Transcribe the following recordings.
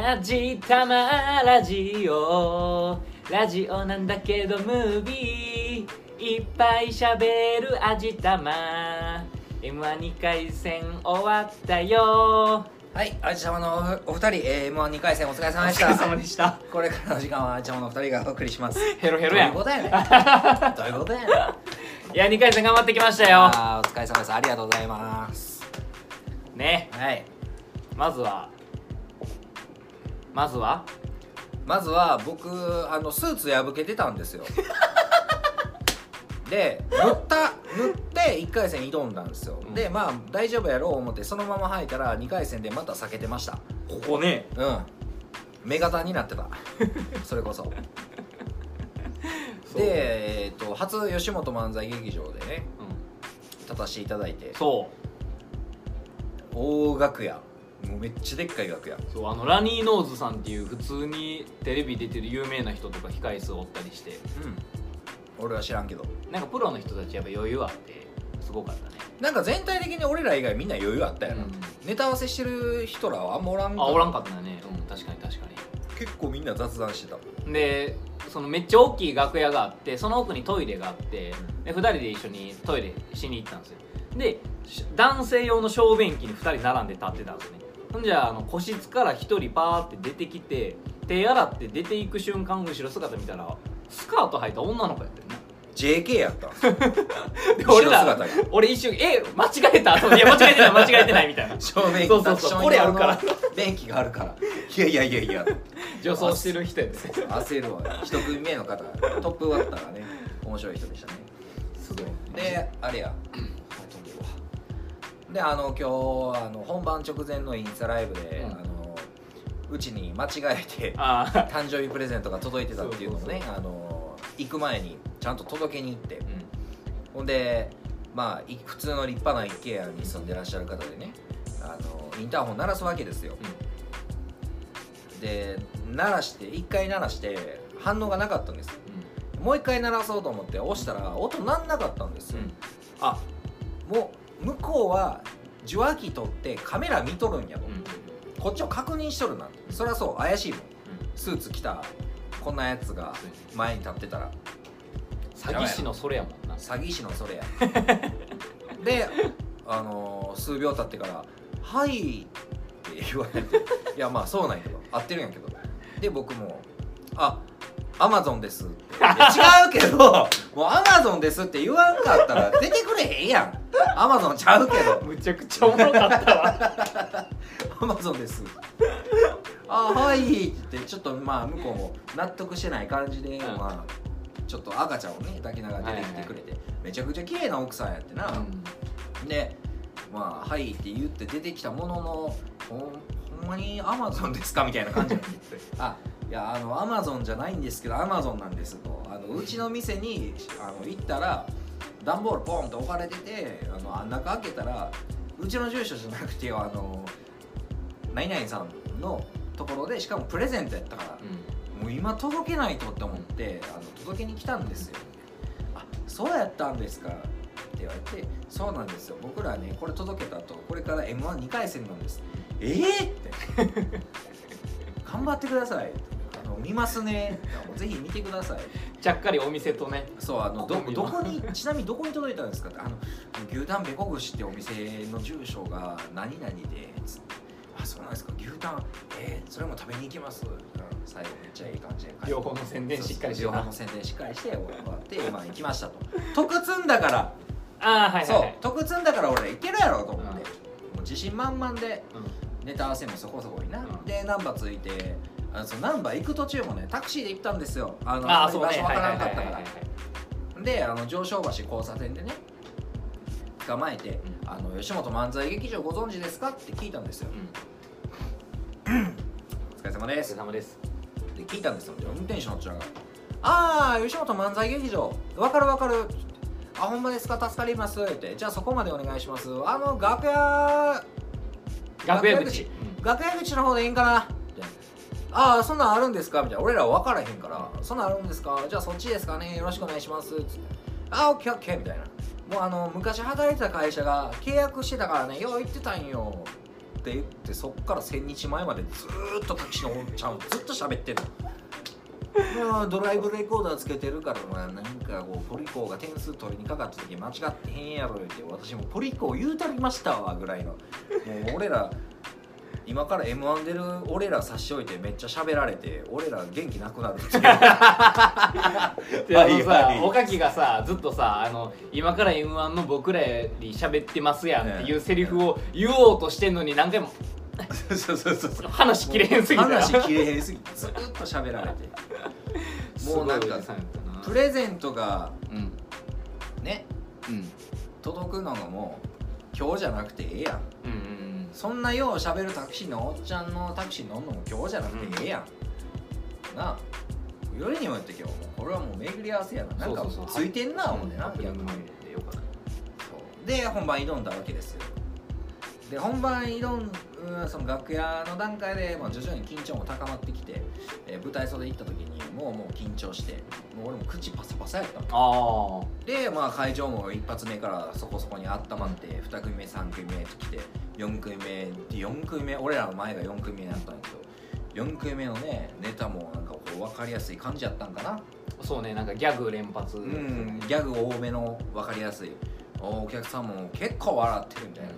ラジたまラジオ。ラジオなんだけどムービー。いっぱい喋る味玉 m 1 2回戦終わったよ。はい、あじちゃまのおお二人、えー、M12 回戦お疲れ様でしお疲れた様でした。これからの時間はあじちゃまのお二人がお送りします。ヘロヘロやん。どういうことやねん。どういうことやねん。いや2回戦頑張ってきましたよ。あーお疲れ様です。ありがとうございます。ね。はい。まずはまずは？まずは僕あのスーツ破けてたんですよ。で塗った塗って1回戦挑んだんですよ、うん。でまあ大丈夫やろう思ってそのまま履いたら2回戦でまた避けてました。ここね。うん。目型になってた。それこそ。そう。で、えー、と初吉本漫才劇場でねうん。立たせていただいて。そう。大楽屋もうめっちゃでっかい楽屋そうあのラニーノーズさんっていう普通にテレビ出てる有名な人とか控え室おったりして。うん。俺は知らんけど。なんかプロの人たちやっぱ余裕あってすごかったね。なんか全体的に俺ら以外みんな余裕あったやな、うん。ネタ合わせしてる人らはあんまおらんあおらんかったね。うん確かに確か結構みんな雑談してた。にでそのめっちゃ大きい楽屋があってその奥にトイレがあってで2人で一緒にトイレしに行ったんですよ。でし男性用の小便器に2人並んで立ってたんですねほんじゃあの個室から1人パーって出てきて手洗って出ていく瞬間後ろ姿見たらスカート履いた女の子やってんな JK やった。で俺ら後ろ姿が俺一瞬え間違えた？といや間違えてない間違えてないみたいな。正面そうそうそうこれあるから。便器があるから。いやいやいやいや。女装してる人やで。すね焦るわ。一組目の方トップバッターがね面白い人でしたね。すごい。であれやであの今日あの本番直前のインスタライブで、うん。あのうちに間違えてああ 誕生日プレゼントが届いてたっていうのをねあの行く前にちゃんと届けに行って。うん。ほんでまあい普通の立派な一軒家に住んでらっしゃる方でねあのインターホン鳴らすわけですよ、で鳴らして1回鳴らして反応がなかったんです。もう1回鳴らそうと思って押したら音鳴んなかったんですよ、うん。あ。もう向こうは受話器取ってカメラ見とるんやと、うん。こっちを確認しとるな。そりゃそう怪しいもん。スーツ着たこんなやつが前に立ってたら。詐欺師のそれやもんな。詐欺師のそれや であのー数秒経ってから「はい」って言われて。いやまあそうなんやけど。合ってるんやけど。で僕も「あアマゾンです」って。いや違うけどもうアマゾンですって言わんかったら出てくれへんやん。アマゾンちゃうけど。むちゃくちゃおもろかったわ。アマゾンです。あはいってちょっとまあ向こうも納得してない感じで、うん。まあちょっと赤ちゃんをね抱きながら出てきてくれて、めちゃくちゃ綺麗な奥さんやってな、でまあ「はい」って言って出てきたものの「ほんほんまにアマゾンですか?」みたいな感じになって。あいやあのアマゾンじゃないんですけどアマゾンなんですとあのうちの店にあの行ったら段ボールポンと置かれててあの中開けたらうちの住所じゃなくてあの何々さんのところでしかもプレゼントやったからもう今届けないとって思ってあの届けに来たんですよ。あそうやったんですか？って言われてそうなんですよ。僕らねこれ届けた後これから m 1 2回戦なんです。ええって。頑張ってください。あの見ますね。ぜひ見てください。ちゃっかりお店とね。そうあのどどこにちなみにどこに届いたんですか？ってあの牛タンべこ串ってお店の住所が何々でつって。あそうなんですか。牛タン。えー、それも食べに行きます、うん、最後めっちゃいい感じで両方の宣伝しっかりしてな。両方の宣伝しっかりして終わって まあ行きましたと。得積んだから、ああはいはいそうはい得積んだから俺いけるやろと思って、うん。もう自信満々でうん。ネタ合わせもそこそこにな、うん。で難波ついてあのその難波行く途中もねタクシーで行ったんですよ。あのああそう場所わからんかったから。であの上昇橋交差点でね捕まえてう「あの吉本漫才劇場ご存知ですか?」って聞いたんですよ。うん。うん「お疲れ様でお疲すれ」様です。で聞いたんですよ。で運転手のおっちゃんが「ああ吉本漫才劇場。わかるわかる」あほんまですか？助かります」って「じゃあそこまでお願いします。あの楽屋楽屋口。楽屋口。の方でいいんかな?」って「ああそんなんあるんですか?」みたいな。俺ら分からへんから「そんなんあるんですか？じゃあそっちですかね。よろしくお願いします」つって「ああオッケーオッケー」みたいな。もうあの昔働いてた会社が契約してたからね。よう言ってたんよ。って言ってそっから千日前までずっとタクシーのおっちゃんずっと喋ってるドライブレコーダーつけてるからまあなんかこうポリコが点数取りにかかった時間違ってへんやろ言って。私もポリコ言うたりましたわぐらいの。もう俺ら今から m 1出る俺ら差し置いてめっちゃ喋られて俺ら元気なくなるっていう。であのさ、はいはいおかきがさずっとさあの今から m 1の僕らより喋ってますやんっていうセリフを言おうとしてんのに何回もそうそうそうそう。話切れへんすぎた話切れへんすぎてずっと喋られて。もうなんかすごいおじさんやったな。プレゼントがうん。ねうん。届くのも今日じゃなくてええやん。うんそんなよう喋るタクシーのおっちゃんのタクシー乗んのも今日じゃなくてええやん、なあ。よりにもよって今日これはもう巡り合わせやな。なんかついてんな思ってなハプニングまみれでよかった。そう。で本番挑んだわけですよで本番挑んうんその楽屋の段階で、まあ、徐々に緊張も高まってきて、えー舞台袖行った時にもうもう緊張してもう俺も口パサパサやったの。あでまあ会場も一発目からそこそこに温まって2組目3組目と来て4組目で4組目俺らの前が4組目だったんだけど4組目のねネタもなんかこう分かりやすい感じやったんかな。あそうねなんかギャグ連発。うんギャグ多めの分かりやすい。おお客さんも結構笑ってるみたいな、あ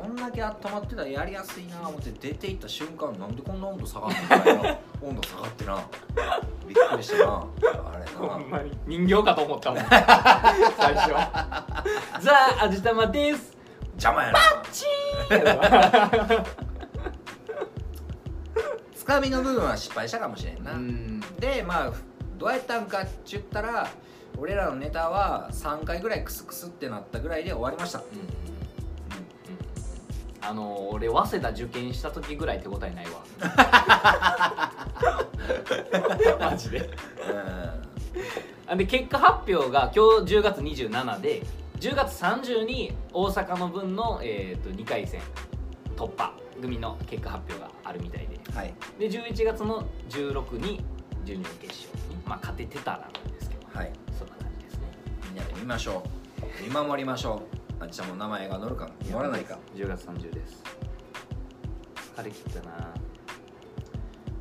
こんだけ温まってたらやりやすいな思って出て行った瞬間なんでこんな温度下がってんの？な 温度下がってな。びっくりしたな。あれな。ほんまに。人形かと思ったもん。最初。ザ・味玉です。邪魔やな。チーン。つかみの部分は失敗したかもしれんな、うん。でまあどうやったんかって言ったら俺らのネタは3回ぐらいクスクスってなったぐらいで終わりました、あの俺早稲田受験した時ぐらいって答えないわ。マジで。で結果発表が今日10月27で10月30に大阪の分の、えー、と2回戦突破組の結果発表があるみたいで。んはい。で11月の16に準々決勝に、まあ、勝ててたらなんですけど。はい。そんな感じですね。みんなで見ましょう。見守りましょうあっちゃんも名前が載るか載らないか。10月30です。疲れ切ったな。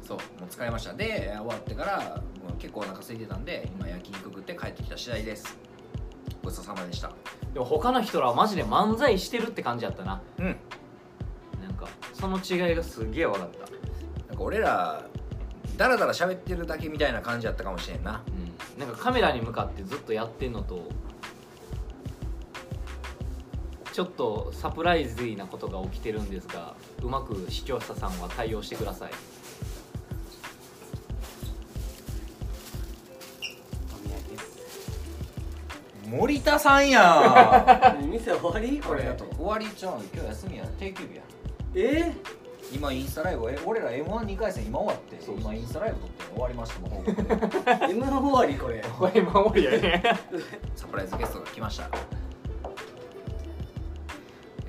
そうもう疲れました。で終わってからもう結構お腹空いてたんで今焼肉食って帰ってきた次第です。ごちそうさまでした。でも他の人らはマジで漫才してるって感じやったな。うん。なんかその違いがすげえ分かった。なんか俺らダラダラ喋ってるだけみたいな感じやったかもしれんな。うん。なんかカメラに向かってずっとやってんのとちょっとサプライズなことが起きてるんですがうまく視聴者さんは対応してください。森田さんや 店終わり？これ。終わりちゃうの今日休みや。定休日や。え？今インスタライブえ俺ら m 1 2回戦今終わってそうそう。今インスタライブ撮って終わりましたもん M の終わりこれ。これ守りやねサプライズゲストが来ました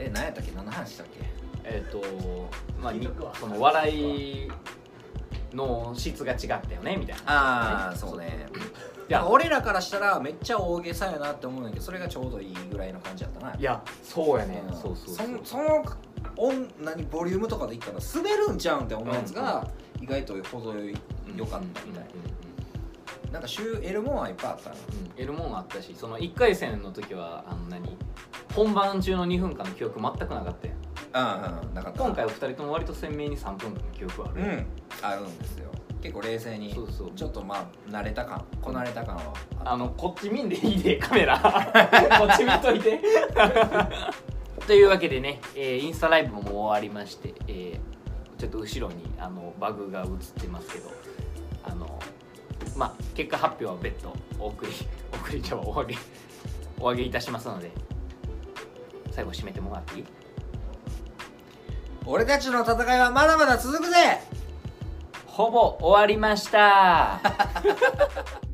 え何やったっけ？何の話したっけ？えっとまあにその笑いの質が違ったよねみたいな。ああそうね。いや。俺らからしたらめっちゃ大げさやなって思うんだけどそれがちょうどいいぐらいの感じやったな。いやそうやね。うん。そうそうそう。そその音何ボリュームとかでいったら滑るんちゃうんって思うやつが意外と程よかったみたいなんか週 L モンはいっぱいあったな得るもんあったしその1回戦の時はあの何？本番中の2分間の記憶全くなかったやん。うんうんなかった。な今回は2人とも割と鮮明に3分間の記憶ある、うん。あるんですよ。結構冷静にそうそう。ちょっとまあ慣れた感こなれた感はあのこっち見んでいいでカメラ。こっち見といて。というわけでね、えーインスタライブももう終わりまして、えーちょっと後ろにあのバグが映ってますけどあのまあ結果発表は別途お送り お送りじゃあお上げお上げいたしますので最後締めてもらっていい？俺たちの戦いはまだまだ続くぜ！ほぼ終わりました